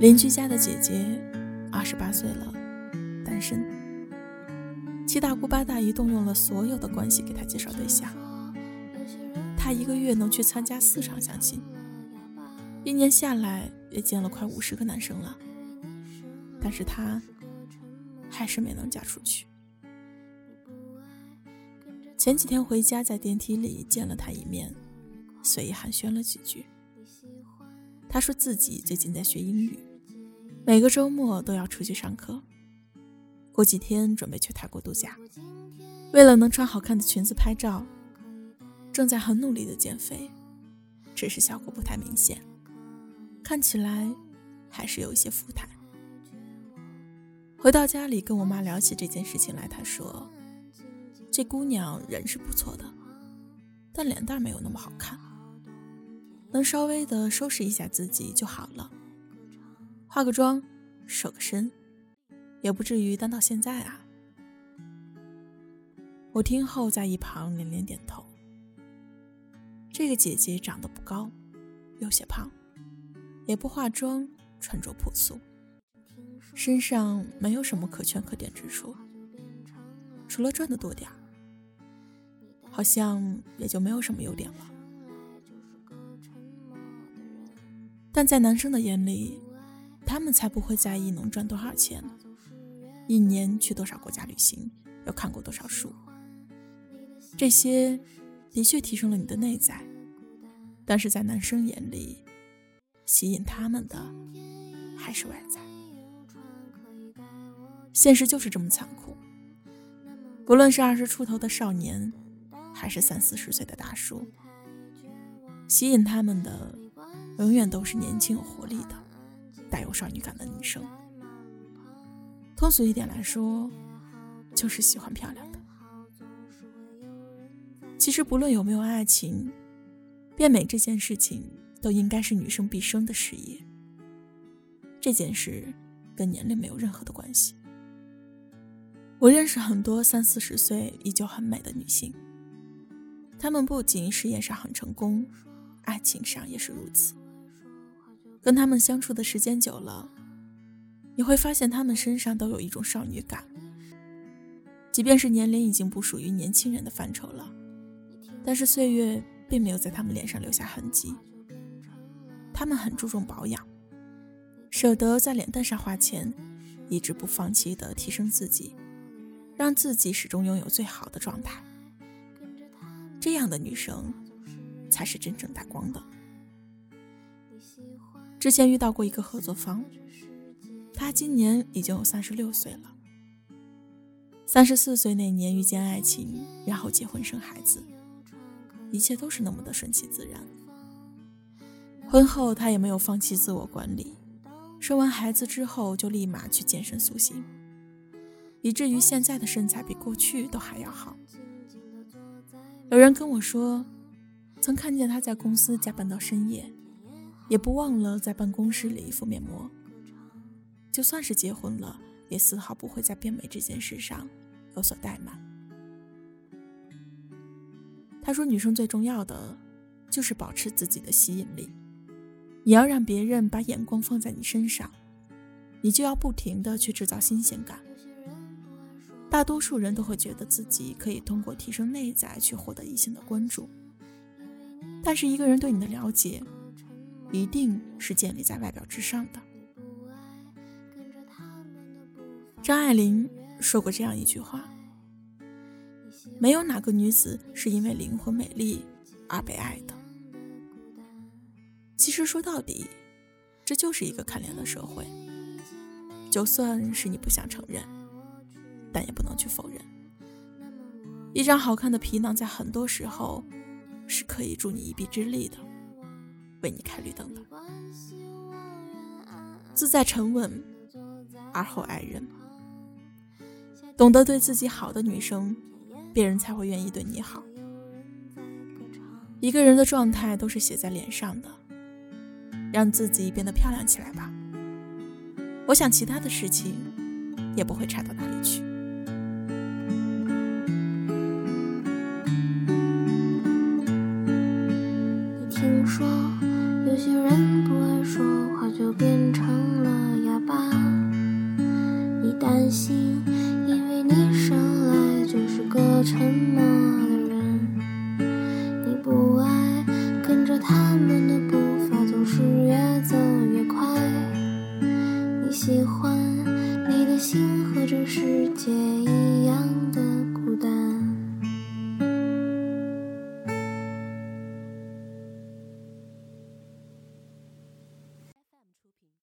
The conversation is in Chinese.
邻居家的姐姐，二十八岁了，单身。七大姑八大姨动用了所有的关系给她介绍对象。她一个月能去参加四场相亲，一年下来也见了快五十个男生了。但是她还是没能嫁出去。前几天回家，在电梯里见了他一面，随意寒暄了几句。他说自己最近在学英语。每个周末都要出去上课，过几天准备去泰国度假。为了能穿好看的裙子拍照，正在很努力的减肥，只是效果不太明显，看起来还是有一些富态。回到家里跟我妈聊起这件事情来，她说：“这姑娘人是不错的，但脸蛋没有那么好看，能稍微的收拾一下自己就好了。”化个妆，瘦个身，也不至于单到现在啊。我听后在一旁连连点头。这个姐姐长得不高，有些胖，也不化妆，穿着朴素，身上没有什么可圈可点之处，除了赚的多点好像也就没有什么优点了。但在男生的眼里，他们才不会在意能赚多少钱，一年去多少国家旅行，又看过多少书。这些的确提升了你的内在，但是在男生眼里，吸引他们的还是外在。现实就是这么残酷，不论是二十出头的少年，还是三四十岁的大叔，吸引他们的永远都是年轻有活力的。带有少女感的女生，通俗一点来说，就是喜欢漂亮的。其实不论有没有爱情，变美这件事情都应该是女生毕生的事业。这件事跟年龄没有任何的关系。我认识很多三四十岁依旧很美的女性，她们不仅事业上很成功，爱情上也是如此。跟他们相处的时间久了，你会发现他们身上都有一种少女感。即便是年龄已经不属于年轻人的范畴了，但是岁月并没有在他们脸上留下痕迹。他们很注重保养，舍得在脸蛋上花钱，一直不放弃的提升自己，让自己始终拥有最好的状态。这样的女生，才是真正带光的。之前遇到过一个合作方，他今年已经有三十六岁了。三十四岁那年遇见爱情，然后结婚生孩子，一切都是那么的顺其自然。婚后他也没有放弃自我管理，生完孩子之后就立马去健身塑形，以至于现在的身材比过去都还要好。有人跟我说，曾看见他在公司加班到深夜。也不忘了在办公室里敷面膜。就算是结婚了，也丝毫不会在变美这件事上有所怠慢。他说：“女生最重要的就是保持自己的吸引力。你要让别人把眼光放在你身上，你就要不停的去制造新鲜感。大多数人都会觉得自己可以通过提升内在去获得异性的关注，但是一个人对你的了解。”一定是建立在外表之上的。张爱玲说过这样一句话：“没有哪个女子是因为灵魂美丽而被爱的。”其实说到底，这就是一个看脸的社会。就算是你不想承认，但也不能去否认，一张好看的皮囊在很多时候是可以助你一臂之力的。为你开绿灯的，自在沉稳，而后爱人，懂得对自己好的女生，别人才会愿意对你好。一个人的状态都是写在脸上的，让自己变得漂亮起来吧。我想其他的事情也不会差到哪里去。